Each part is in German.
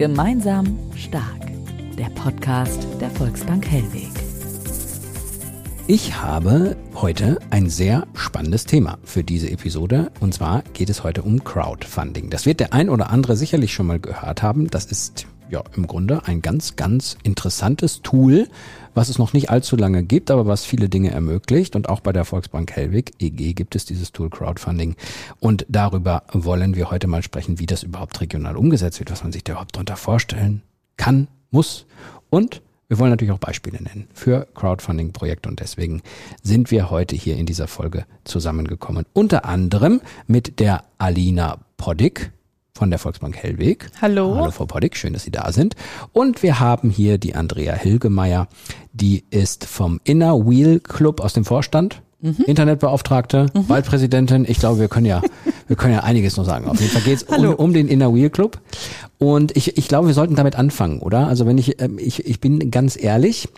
Gemeinsam stark. Der Podcast der Volksbank Hellweg. Ich habe heute ein sehr spannendes Thema für diese Episode und zwar geht es heute um Crowdfunding. Das wird der ein oder andere sicherlich schon mal gehört haben. Das ist ja im Grunde ein ganz, ganz interessantes Tool, was es noch nicht allzu lange gibt, aber was viele Dinge ermöglicht. Und auch bei der Volksbank Hellwig, EG, gibt es dieses Tool Crowdfunding. Und darüber wollen wir heute mal sprechen, wie das überhaupt regional umgesetzt wird, was man sich da überhaupt darunter vorstellen kann, muss. Und wir wollen natürlich auch Beispiele nennen für Crowdfunding-Projekte und deswegen sind wir heute hier in dieser Folge zusammengekommen. Unter anderem mit der Alina Poddick von der Volksbank Hellweg. Hallo. Hallo Frau Poddick, schön, dass Sie da sind. Und wir haben hier die Andrea Hilgemeier, die ist vom Inner Wheel Club aus dem Vorstand. Mhm. Internetbeauftragte, mhm. Waldpräsidentin. Ich glaube, wir können ja, wir können ja einiges noch sagen. Auf jeden Fall geht es um, um, den Inner Wheel Club. Und ich, ich glaube, wir sollten damit anfangen, oder? Also wenn ich, ähm, ich, ich bin ganz ehrlich,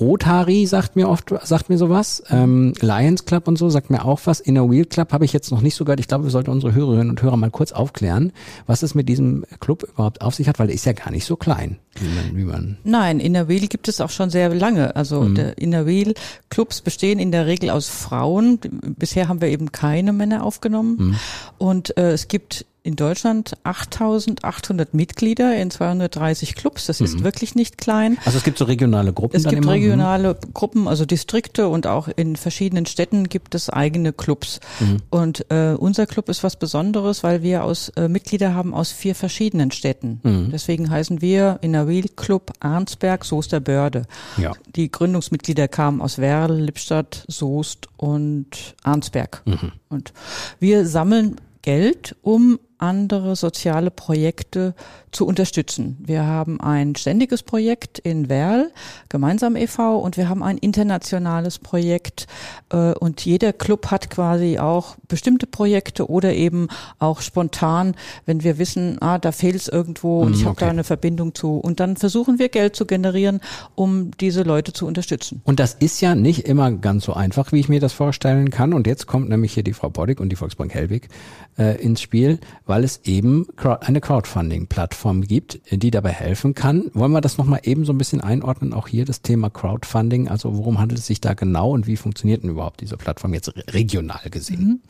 Rotary sagt mir oft, sagt mir sowas. Ähm, Lions Club und so sagt mir auch was. Inner Wheel Club habe ich jetzt noch nicht so gehört. Ich glaube, wir sollten unsere Hörerinnen und Hörer mal kurz aufklären, was es mit diesem Club überhaupt auf sich hat, weil der ist ja gar nicht so klein, wie man, wie man Nein, Inner Wheel gibt es auch schon sehr lange. Also mhm. der Inner Wheel Clubs bestehen in der Regel aus Frauen. Bisher haben wir eben keine Männer aufgenommen. Mhm. Und äh, es gibt in Deutschland 8800 Mitglieder in 230 Clubs. Das ist mhm. wirklich nicht klein. Also es gibt so regionale Gruppen. Es gibt immer? regionale mhm. Gruppen, also Distrikte und auch in verschiedenen Städten gibt es eigene Clubs. Mhm. Und äh, unser Club ist was Besonderes, weil wir aus äh, Mitglieder haben aus vier verschiedenen Städten. Mhm. Deswegen heißen wir in der Wheel Club Arnsberg, Soester-Börde. Ja. Die Gründungsmitglieder kamen aus Werl, Lippstadt, Soest und Arnsberg. Mhm. Und wir sammeln Geld, um andere soziale Projekte zu unterstützen. Wir haben ein ständiges Projekt in Werl, gemeinsam e.V. und wir haben ein internationales Projekt äh, und jeder Club hat quasi auch bestimmte Projekte oder eben auch spontan, wenn wir wissen, ah, da fehlt es irgendwo und ich habe okay. da eine Verbindung zu und dann versuchen wir Geld zu generieren, um diese Leute zu unterstützen. Und das ist ja nicht immer ganz so einfach, wie ich mir das vorstellen kann und jetzt kommt nämlich hier die Frau Boddick und die Volksbank Hellwig äh, ins Spiel, weil es eben eine Crowdfunding-Plattform gibt, die dabei helfen kann. Wollen wir das nochmal eben so ein bisschen einordnen, auch hier das Thema Crowdfunding, also worum handelt es sich da genau und wie funktioniert denn überhaupt diese Plattform jetzt regional gesehen? Mhm.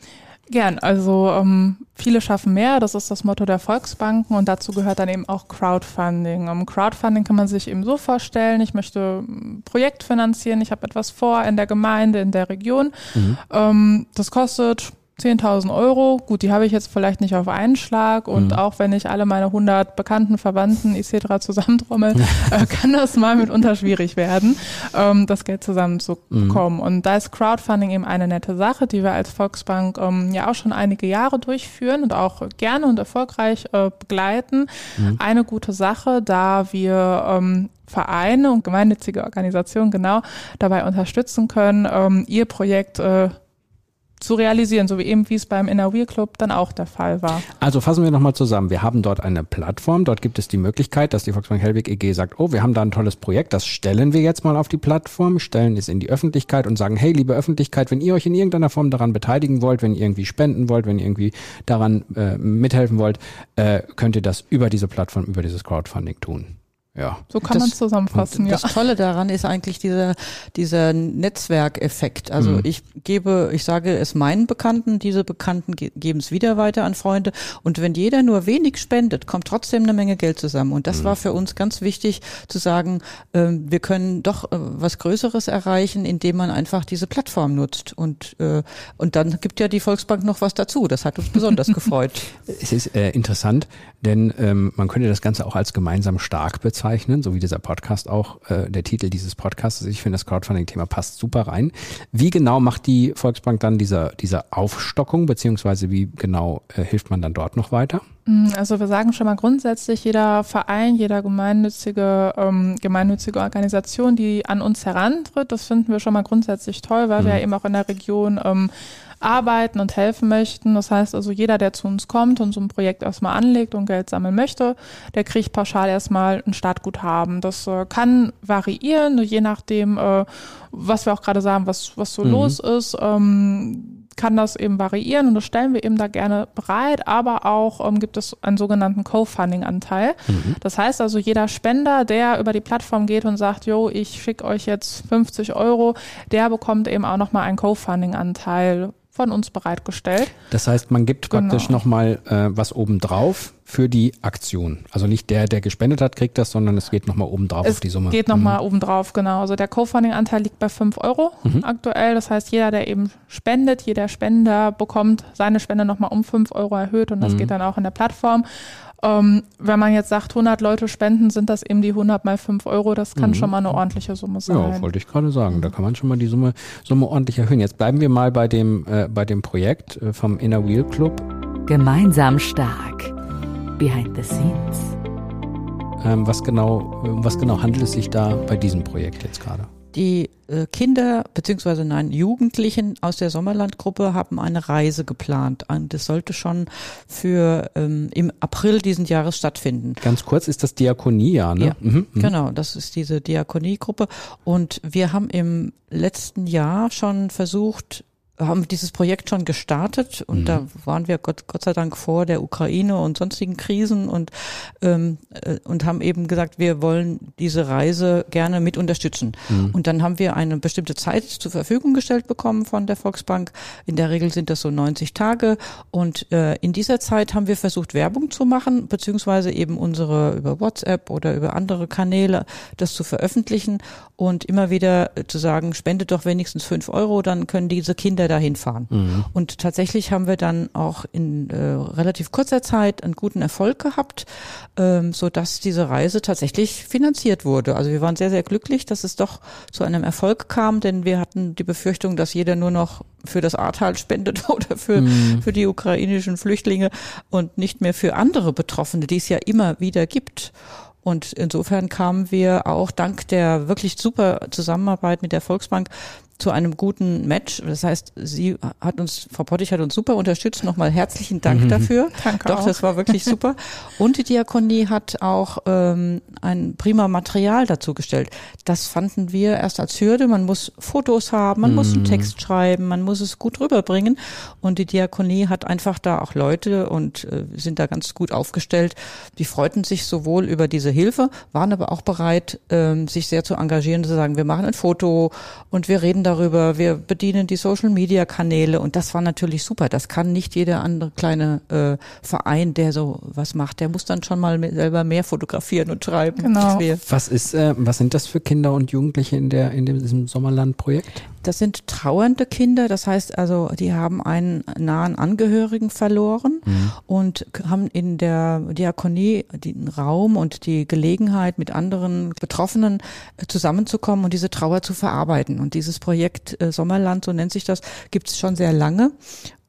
Gern, also ähm, viele schaffen mehr, das ist das Motto der Volksbanken und dazu gehört dann eben auch Crowdfunding. Um, Crowdfunding kann man sich eben so vorstellen, ich möchte ein Projekt finanzieren, ich habe etwas vor in der Gemeinde, in der Region. Mhm. Ähm, das kostet 10.000 Euro, gut, die habe ich jetzt vielleicht nicht auf einen Schlag und mhm. auch wenn ich alle meine 100 Bekannten, Verwandten etc. zusammentrommel, äh, kann das mal mitunter schwierig werden, ähm, das Geld zusammenzubekommen. Mhm. Und da ist Crowdfunding eben eine nette Sache, die wir als Volksbank ähm, ja auch schon einige Jahre durchführen und auch gerne und erfolgreich äh, begleiten. Mhm. Eine gute Sache, da wir ähm, Vereine und gemeinnützige Organisationen genau dabei unterstützen können, ähm, ihr Projekt äh, zu realisieren, so wie eben wie es beim Inner Wheel Club dann auch der Fall war. Also fassen wir nochmal zusammen. Wir haben dort eine Plattform, dort gibt es die Möglichkeit, dass die Volksbank Hellwig EG sagt, oh, wir haben da ein tolles Projekt, das stellen wir jetzt mal auf die Plattform, stellen es in die Öffentlichkeit und sagen, hey, liebe Öffentlichkeit, wenn ihr euch in irgendeiner Form daran beteiligen wollt, wenn ihr irgendwie spenden wollt, wenn ihr irgendwie daran äh, mithelfen wollt, äh, könnt ihr das über diese Plattform, über dieses Crowdfunding tun. Ja. So kann man zusammenfassen, ja. Das Tolle daran ist eigentlich dieser, dieser Netzwerkeffekt. Also mhm. ich gebe, ich sage es meinen Bekannten, diese Bekannten ge geben es wieder weiter an Freunde. Und wenn jeder nur wenig spendet, kommt trotzdem eine Menge Geld zusammen. Und das mhm. war für uns ganz wichtig zu sagen, äh, wir können doch äh, was Größeres erreichen, indem man einfach diese Plattform nutzt. Und, äh, und dann gibt ja die Volksbank noch was dazu. Das hat uns besonders gefreut. Es ist äh, interessant, denn ähm, man könnte das Ganze auch als gemeinsam stark bezeichnen aufzeichnen, so wie dieser Podcast auch, äh, der Titel dieses Podcasts. Ich finde, das Crowdfunding-Thema passt super rein. Wie genau macht die Volksbank dann diese, diese Aufstockung, beziehungsweise wie genau äh, hilft man dann dort noch weiter? Mm, also wir sagen schon mal grundsätzlich, jeder Verein, jeder gemeinnützige, ähm, gemeinnützige Organisation, die an uns herantritt, das finden wir schon mal grundsätzlich toll, weil mhm. wir ja eben auch in der Region ähm, arbeiten und helfen möchten. Das heißt also, jeder, der zu uns kommt und so ein Projekt erstmal anlegt und Geld sammeln möchte, der kriegt pauschal erstmal ein Startguthaben. Das äh, kann variieren, je nachdem, äh, was wir auch gerade sagen, was, was so mhm. los ist. Ähm, kann das eben variieren und das stellen wir eben da gerne bereit, aber auch ähm, gibt es einen sogenannten Co-Funding-Anteil. Mhm. Das heißt also, jeder Spender, der über die Plattform geht und sagt, jo, ich schicke euch jetzt 50 Euro, der bekommt eben auch nochmal einen Co-Funding-Anteil von uns bereitgestellt. Das heißt, man gibt genau. praktisch nochmal äh, was obendrauf für die Aktion. Also nicht der, der gespendet hat, kriegt das, sondern es geht nochmal obendrauf es auf die Summe. Es geht nochmal mhm. obendrauf, genau. Also der Co-Funding-Anteil liegt bei 5 Euro mhm. aktuell. Das heißt, jeder, der eben spendet, jeder Spender bekommt seine Spende nochmal um 5 Euro erhöht und das mhm. geht dann auch in der Plattform. Ähm, wenn man jetzt sagt, 100 Leute spenden, sind das eben die 100 mal 5 Euro. Das kann mhm. schon mal eine ordentliche Summe sein. Ja, wollte ich gerade sagen. Da kann man schon mal die Summe, Summe ordentlich erhöhen. Jetzt bleiben wir mal bei dem, äh, bei dem Projekt äh, vom Inner Wheel Club. Gemeinsam stark. Behind the scenes. Ähm, was genau, was genau handelt es sich da bei diesem Projekt jetzt gerade? Die äh, Kinder beziehungsweise nein Jugendlichen aus der Sommerlandgruppe haben eine Reise geplant. Und das sollte schon für ähm, im April diesen Jahres stattfinden. Ganz kurz ist das Diakonie, ja, ne? Ja, mhm, mhm. genau, das ist diese Diakoniegruppe. Und wir haben im letzten Jahr schon versucht, haben dieses Projekt schon gestartet und mhm. da waren wir Gott, Gott sei Dank vor der Ukraine und sonstigen Krisen und ähm, äh, und haben eben gesagt, wir wollen diese Reise gerne mit unterstützen. Mhm. Und dann haben wir eine bestimmte Zeit zur Verfügung gestellt bekommen von der Volksbank. In der Regel sind das so 90 Tage und äh, in dieser Zeit haben wir versucht Werbung zu machen beziehungsweise eben unsere über WhatsApp oder über andere Kanäle das zu veröffentlichen und immer wieder zu sagen, spendet doch wenigstens fünf Euro, dann können diese Kinder dahin fahren. Mhm. Und tatsächlich haben wir dann auch in äh, relativ kurzer Zeit einen guten Erfolg gehabt, ähm, so dass diese Reise tatsächlich finanziert wurde. Also wir waren sehr, sehr glücklich, dass es doch zu einem Erfolg kam, denn wir hatten die Befürchtung, dass jeder nur noch für das Ahrtal spendet oder für, mhm. für die ukrainischen Flüchtlinge und nicht mehr für andere Betroffene, die es ja immer wieder gibt. Und insofern kamen wir auch dank der wirklich super Zusammenarbeit mit der Volksbank zu einem guten Match. Das heißt, sie hat uns, Frau Pottich hat uns super unterstützt. Nochmal herzlichen Dank mhm. dafür. Danke Doch, auch. das war wirklich super. Und die Diakonie hat auch ähm, ein prima Material dazu gestellt. Das fanden wir erst als Hürde. Man muss Fotos haben, man mhm. muss einen mhm. Text schreiben, man muss es gut rüberbringen. Und die Diakonie hat einfach da auch Leute und äh, sind da ganz gut aufgestellt. Die freuten sich sowohl über diese Hilfe, waren aber auch bereit, ähm, sich sehr zu engagieren, zu sagen, wir machen ein Foto und wir reden darüber, wir bedienen die Social-Media-Kanäle und das war natürlich super. Das kann nicht jeder andere kleine äh, Verein, der so was macht. Der muss dann schon mal selber mehr fotografieren und schreiben. Genau. Was ist, äh, was sind das für Kinder und Jugendliche in der in diesem Sommerland-Projekt? Das sind trauernde Kinder, das heißt also, die haben einen nahen Angehörigen verloren mhm. und haben in der Diakonie den Raum und die Gelegenheit, mit anderen Betroffenen äh, zusammenzukommen und diese Trauer zu verarbeiten. Und dieses Projekt äh, Sommerland, so nennt sich das, gibt es schon sehr lange.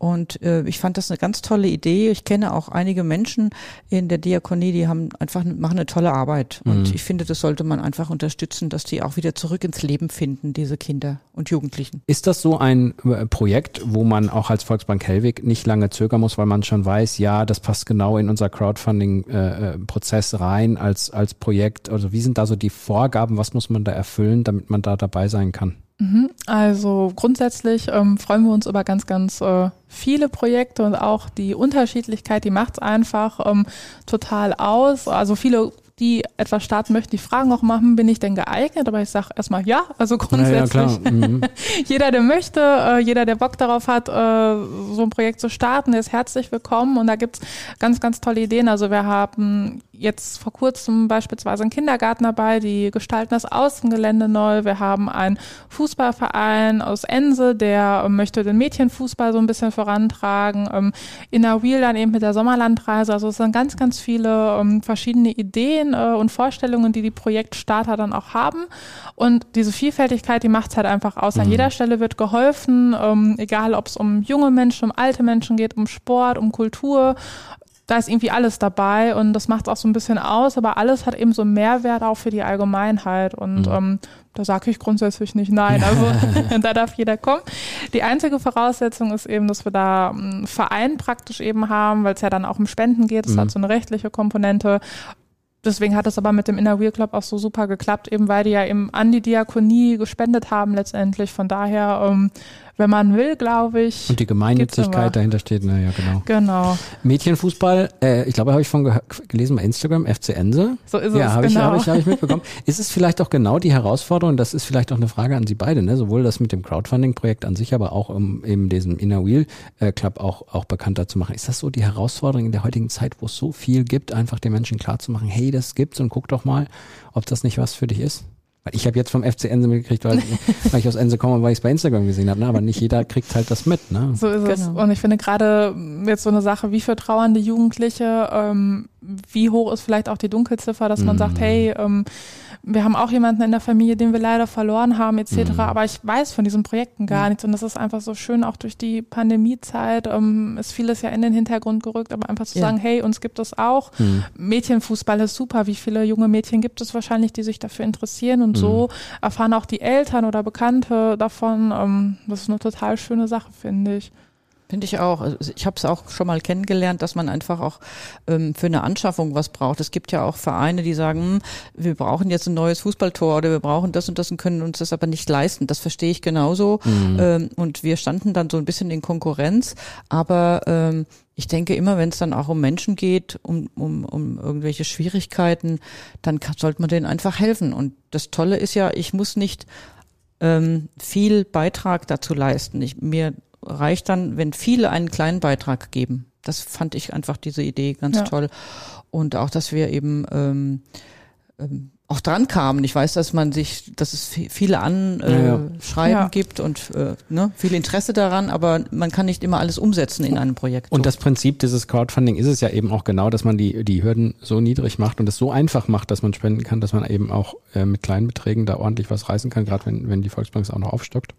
Und äh, ich fand das eine ganz tolle Idee. Ich kenne auch einige Menschen in der Diakonie, die haben einfach machen eine tolle Arbeit. Und mhm. ich finde, das sollte man einfach unterstützen, dass die auch wieder zurück ins Leben finden, diese Kinder und Jugendlichen. Ist das so ein äh, Projekt, wo man auch als Volksbank Hellwig nicht lange zögern muss, weil man schon weiß, ja, das passt genau in unser Crowdfunding-Prozess äh, äh rein als, als Projekt? Also wie sind da so die Vorgaben? Was muss man da erfüllen, damit man da dabei sein kann? Mhm. Also grundsätzlich ähm, freuen wir uns über ganz, ganz äh, viele Projekte und auch die Unterschiedlichkeit, die macht es einfach ähm, total aus. Also viele die etwas starten möchten, die fragen auch mal, hm, bin ich denn geeignet? Aber ich sage erstmal ja, also grundsätzlich. Ja, mhm. jeder, der möchte, äh, jeder, der Bock darauf hat, äh, so ein Projekt zu starten, der ist herzlich willkommen und da gibt's ganz, ganz tolle Ideen. Also wir haben jetzt vor kurzem beispielsweise einen Kindergarten dabei, die gestalten das Außengelände neu. Wir haben einen Fußballverein aus Ense, der ähm, möchte den Mädchenfußball so ein bisschen vorantragen. Ähm, Inner Wheel dann eben mit der Sommerlandreise. Also es sind ganz, ganz viele ähm, verschiedene Ideen äh, und Vorstellungen, die die Projektstarter dann auch haben. Und diese Vielfältigkeit, die macht es halt einfach aus. An mhm. jeder Stelle wird geholfen, ähm, egal ob es um junge Menschen, um alte Menschen geht, um Sport, um Kultur da ist irgendwie alles dabei und das macht es auch so ein bisschen aus, aber alles hat eben so einen Mehrwert auch für die Allgemeinheit und mhm. ähm, da sage ich grundsätzlich nicht nein. Also da darf jeder kommen. Die einzige Voraussetzung ist eben, dass wir da einen Verein praktisch eben haben, weil es ja dann auch um Spenden geht. Es mhm. hat so eine rechtliche Komponente deswegen hat es aber mit dem Inner Wheel Club auch so super geklappt, eben weil die ja eben an die Diakonie gespendet haben letztendlich. Von daher ähm, wenn man will, glaube ich. Und die Gemeinnützigkeit dahinter steht, naja, genau. Genau. Mädchenfußball, äh, ich glaube, habe ich von gelesen bei Instagram, FC Ense. So ist ja, es, hab genau. Ja, habe ich, hab ich mitbekommen. ist es vielleicht auch genau die Herausforderung, das ist vielleicht auch eine Frage an Sie beide, ne? sowohl das mit dem Crowdfunding-Projekt an sich, aber auch um eben diesem Inner Wheel äh, Club auch, auch bekannter zu machen. Ist das so die Herausforderung in der heutigen Zeit, wo es so viel gibt, einfach den Menschen klarzumachen, hey, das gibt's und guck doch mal, ob das nicht was für dich ist? Weil ich habe jetzt vom FC Ense mitgekriegt, weil, weil ich aus Ense komme, weil ich es bei Instagram gesehen habe, ne? aber nicht jeder kriegt halt das mit. Ne? So ist genau. es. Und ich finde gerade jetzt so eine Sache wie für trauernde Jugendliche, ähm, wie hoch ist vielleicht auch die Dunkelziffer, dass man mm. sagt, hey, ähm, wir haben auch jemanden in der Familie, den wir leider verloren haben, etc. Mhm. Aber ich weiß von diesen Projekten gar mhm. nichts. Und das ist einfach so schön, auch durch die Pandemiezeit ähm, ist vieles ja in den Hintergrund gerückt, aber einfach zu ja. sagen, hey, uns gibt es auch. Mhm. Mädchenfußball ist super. Wie viele junge Mädchen gibt es wahrscheinlich, die sich dafür interessieren? Und so mhm. erfahren auch die Eltern oder Bekannte davon. Ähm, das ist eine total schöne Sache, finde ich. Finde ich auch. Also ich habe es auch schon mal kennengelernt, dass man einfach auch ähm, für eine Anschaffung was braucht. Es gibt ja auch Vereine, die sagen, hm, wir brauchen jetzt ein neues Fußballtor oder wir brauchen das und das und können uns das aber nicht leisten. Das verstehe ich genauso. Mhm. Ähm, und wir standen dann so ein bisschen in Konkurrenz. Aber ähm, ich denke immer, wenn es dann auch um Menschen geht, um, um, um irgendwelche Schwierigkeiten, dann kann, sollte man denen einfach helfen. Und das Tolle ist ja, ich muss nicht ähm, viel Beitrag dazu leisten. Ich, mir reicht dann, wenn viele einen kleinen Beitrag geben. Das fand ich einfach diese Idee ganz ja. toll. Und auch, dass wir eben ähm, ähm, auch dran kamen. Ich weiß, dass man sich, dass es viele Anschreiben äh, ja. gibt und äh, ne, viel Interesse daran, aber man kann nicht immer alles umsetzen in einem Projekt. Und das Prinzip dieses Crowdfunding ist es ja eben auch genau, dass man die, die Hürden so niedrig macht und es so einfach macht, dass man spenden kann, dass man eben auch äh, mit kleinen Beträgen da ordentlich was reißen kann, gerade wenn, wenn die Volksbank es auch noch aufstockt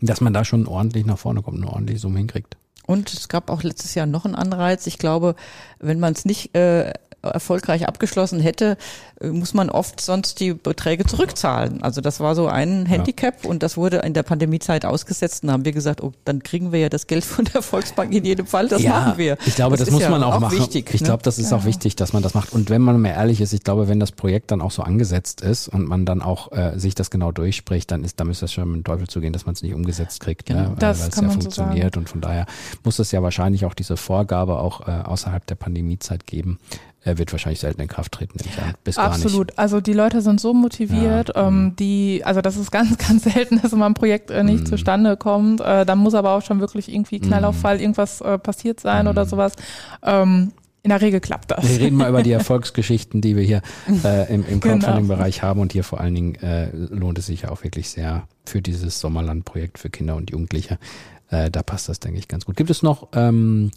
dass man da schon ordentlich nach vorne kommt, eine ordentliche Summe hinkriegt. Und es gab auch letztes Jahr noch einen Anreiz. Ich glaube, wenn man es nicht äh, erfolgreich abgeschlossen hätte, äh, muss man oft sonst die Beträge zurückzahlen. Also das war so ein Handicap ja. und das wurde in der Pandemiezeit ausgesetzt. Und da haben wir gesagt, oh, dann kriegen wir ja das Geld von der Volksbank in jedem Fall. Das ja, machen wir. Ich glaube, das, das muss ja man auch, auch machen. Wichtig, ich ne? glaube, das ist auch wichtig, dass man das macht. Und wenn man mal ehrlich ist, ich glaube, wenn das Projekt dann auch so angesetzt ist und man dann auch äh, sich das genau durchspricht, dann ist, da müsste es schon mit dem Teufel zugehen, dass man es nicht umgesetzt kriegt, genau. ne? das weil es ja funktioniert so und von daher muss es ja wahrscheinlich auch diese Vorgabe auch äh, außerhalb der Pandemiezeit geben, er wird wahrscheinlich selten in Kraft treten. Bis Absolut. Gar nicht. Also die Leute sind so motiviert, ja. ähm, mhm. die, also das ist ganz, ganz selten, dass immer ein Projekt äh, nicht mm. zustande kommt. Äh, dann muss aber auch schon wirklich irgendwie Knallauffall, mm. irgendwas äh, passiert sein mm. oder mhm. sowas. Ähm, in der Regel klappt das. Wir reden mal über die Erfolgsgeschichten, die wir hier äh, im, im genau. Crowdfunding-Bereich haben. Und hier vor allen Dingen äh, lohnt es sich ja auch wirklich sehr für dieses Sommerland-Projekt für Kinder und Jugendliche. Äh, da passt das, denke ich, ganz gut. Gibt es noch ähm,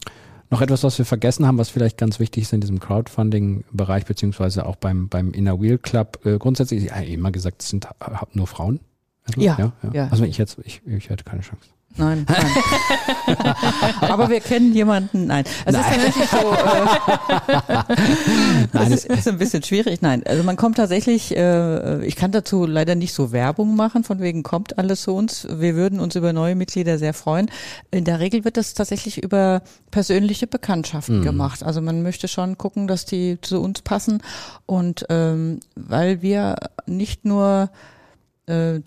noch etwas, was wir vergessen haben, was vielleicht ganz wichtig ist in diesem Crowdfunding-Bereich, beziehungsweise auch beim, beim Inner Wheel Club. Äh, grundsätzlich, ich habe immer gesagt, es sind nur Frauen. Also, ja, ja, ja. ja. Also ich jetzt, ich, ich hätte keine Chance. Nein, nein. Aber wir kennen jemanden. Nein, es ist tatsächlich so. Äh, nein, es ist, ist, ein bisschen schwierig. Nein, also man kommt tatsächlich. Äh, ich kann dazu leider nicht so Werbung machen. Von wegen kommt alles zu uns. Wir würden uns über neue Mitglieder sehr freuen. In der Regel wird das tatsächlich über persönliche Bekanntschaften mhm. gemacht. Also man möchte schon gucken, dass die zu uns passen und ähm, weil wir nicht nur äh,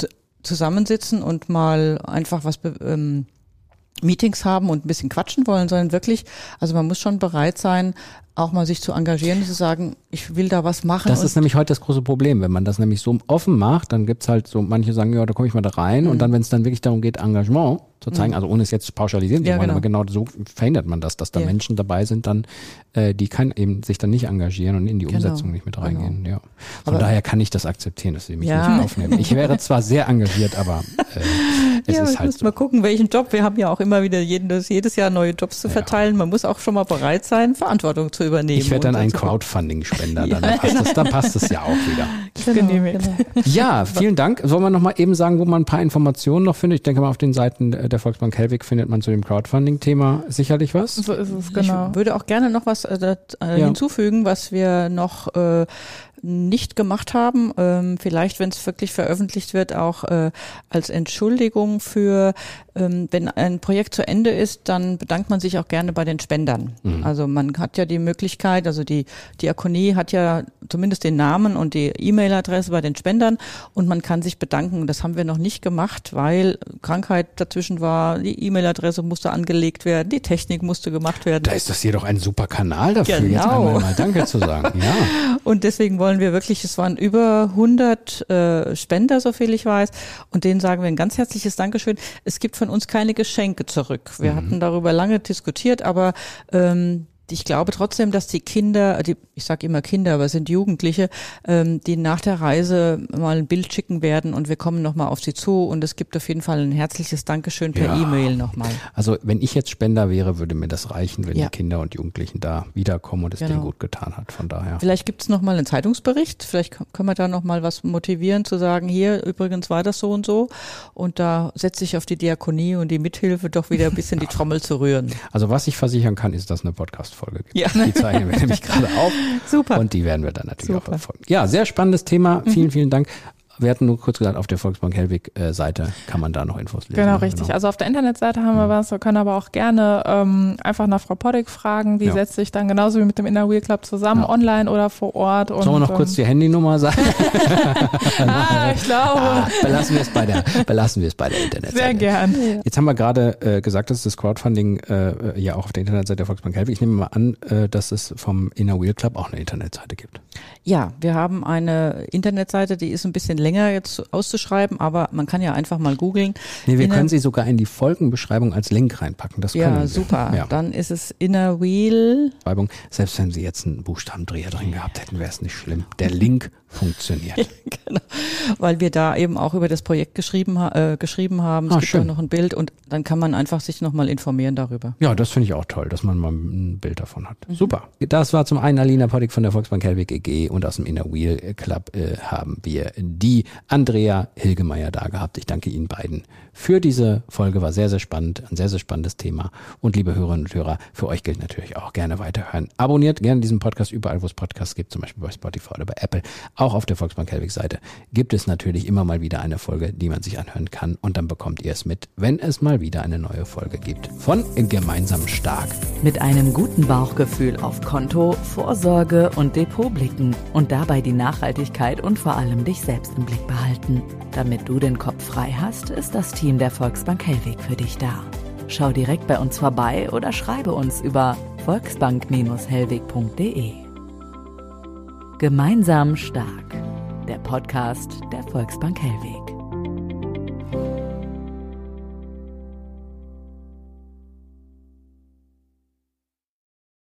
zusammensitzen und mal einfach was ähm, Meetings haben und ein bisschen quatschen wollen, sondern wirklich, also man muss schon bereit sein, auch mal sich zu engagieren, zu sagen, ich will da was machen. Das ist nämlich heute das große Problem. Wenn man das nämlich so offen macht, dann gibt's halt so, manche sagen, ja, da komme ich mal da rein. Mhm. Und dann, wenn es dann wirklich darum geht, Engagement zu zeigen, also ohne es jetzt pauschalisieren zu Ja, wollen, genau. aber genau so verhindert man das, dass da Ja. Menschen dabei sind, dann äh, die kann eben sich dann nicht engagieren und in die Genau. Umsetzung nicht mit reingehen. Ja. Von Aber- daher kann ich das akzeptieren, dass sie mich Ja. nicht aufnehmen. Ich wäre zwar sehr engagiert, aber äh, es ja, ist halt so. mal gucken, welchen Job. Wir haben ja auch immer wieder jedes, jedes Jahr neue Jobs zu verteilen. Man muss auch schon mal bereit sein, Verantwortung zu übernehmen. Ich werde dann ein. Crowdfunding-Spender, dann, passt das, dann passt es ja auch wieder. Genau, genau. Ja, vielen Dank. Sollen wir noch mal eben sagen, wo man ein paar Informationen noch findet? Ich denke mal, auf den Seiten der Volksbank Helwig findet man zu dem Crowdfunding-Thema sicherlich was. So ist es, genau. Ich würde auch gerne noch was äh, dat- äh, Ja. hinzufügen, was wir noch äh, nicht gemacht haben. Ähm, vielleicht, wenn es wirklich veröffentlicht wird, auch äh, als Entschuldigung für, ähm, wenn ein Projekt zu Ende ist, dann bedankt man sich auch gerne bei den Spendern. Mhm. Also man hat ja die Möglichkeit, also die Diakonie hat ja zumindest den Namen und die E-Mail-Adresse bei den Spendern und man kann sich bedanken. Das haben wir noch nicht gemacht, weil Krankheit dazwischen war, die E-Mail-Adresse musste angelegt werden, die Technik musste gemacht werden. Da ist das hier doch ein super Kanal dafür, jetzt Genau. einmal mal Danke zu sagen. Ja. Und deswegen wollen wir wirklich, es waren über 100 äh, Spender, so viel ich weiß, und denen sagen wir ein ganz herzliches Dankeschön. Es gibt von uns keine Geschenke zurück. Wir hatten darüber lange diskutiert, aber ähm, ich glaube trotzdem, dass die Kinder, die, ich sage immer Kinder, aber es sind Jugendliche, ähm, die nach der Reise mal ein Bild schicken werden und wir kommen nochmal auf sie zu und es gibt auf jeden Fall ein herzliches Dankeschön per Ja. E-Mail nochmal. Also wenn ich jetzt Spender wäre, würde mir das reichen, wenn Ja. die Kinder und Jugendlichen da wiederkommen und es denen Genau. gut getan hat. Von daher. Vielleicht gibt es nochmal einen Zeitungsbericht, vielleicht können wir da nochmal was motivieren, zu sagen, hier übrigens war das so und so. Und da setze ich auf die Diakonie und die Mithilfe doch wieder ein bisschen die Trommel zu rühren. Also was ich versichern kann, ist, dass eine Podcast-Folge gibt. Ja. Die zeichnen wir nämlich gerade auf. Super. Und die werden wir dann natürlich auch Super. verfolgen. Ja, sehr spannendes Thema. Vielen, vielen Dank. Wir hatten nur kurz gesagt, auf der Volksbank Hellwig äh, Seite kann man da noch Infos lesen. Genau, ne? richtig. Also auf der Internetseite haben wir was. Wir können aber auch gerne ähm, einfach nach Frau Poddick fragen. Die Ja. setzt sich dann genauso wie mit dem Inner Wheel Club zusammen, Ja. online oder vor Ort. Und, Sollen wir noch kurz die Handynummer sagen? ähm, Ah, ich glaube. Ah, belassen wir es bei der, belassen wir es bei der Internetseite. Sehr gern. Jetzt haben wir gerade äh, gesagt, dass das Crowdfunding äh, ja auch auf der Internetseite der Volksbank Helwig. Ich nehme mal an, äh, dass es vom Inner Wheel Club auch eine Internetseite gibt. Ja, wir haben eine Internetseite, die ist ein bisschen länger jetzt auszuschreiben, aber man kann ja einfach mal googeln. Nee, wir Inner- können sie sogar in die Folgenbeschreibung als Link reinpacken. Das können Ja, wir. super. Ja. Dann ist es Inner Wheel. Selbst wenn sie jetzt einen Buchstabendreher drin gehabt hätten, wäre es nicht schlimm. Der Link funktioniert. genau. Weil wir da eben auch über das Projekt geschrieben, äh, geschrieben haben. Es Ah, gibt schön. auch noch ein Bild und dann kann man einfach sich nochmal informieren darüber. Ja, das finde ich auch toll, dass man mal ein Bild davon hat. Mhm. Super. Das war zum einen Alina Poddick von der Volksbank Helwig EG und aus dem Inner Wheel Club äh, haben wir die Andrea Hilgemeier da gehabt. Ich danke Ihnen beiden für diese Folge. War sehr, sehr spannend. Ein sehr, sehr spannendes Thema. Und liebe Hörerinnen und Hörer, für euch gilt natürlich auch gerne weiterhören. Abonniert gerne diesen Podcast überall, wo es Podcasts gibt, zum Beispiel bei Spotify oder bei Apple. Auch auf der Volksbank Helwig Seite gibt es natürlich immer mal wieder eine Folge, die man sich anhören kann. Und dann bekommt ihr es mit, wenn es mal wieder eine neue Folge gibt. Von Gemeinsam Stark. Mit einem guten Bauchgefühl auf Konto, Vorsorge und Depot blicken und dabei die Nachhaltigkeit und vor allem dich selbst im Blick behalten. Damit du den Kopf frei hast, ist das Team der Volksbank Hellweg für dich da. Schau direkt bei uns vorbei oder schreibe uns über volksbank-hellweg.de. Gemeinsam stark. Der Podcast der Volksbank Hellweg.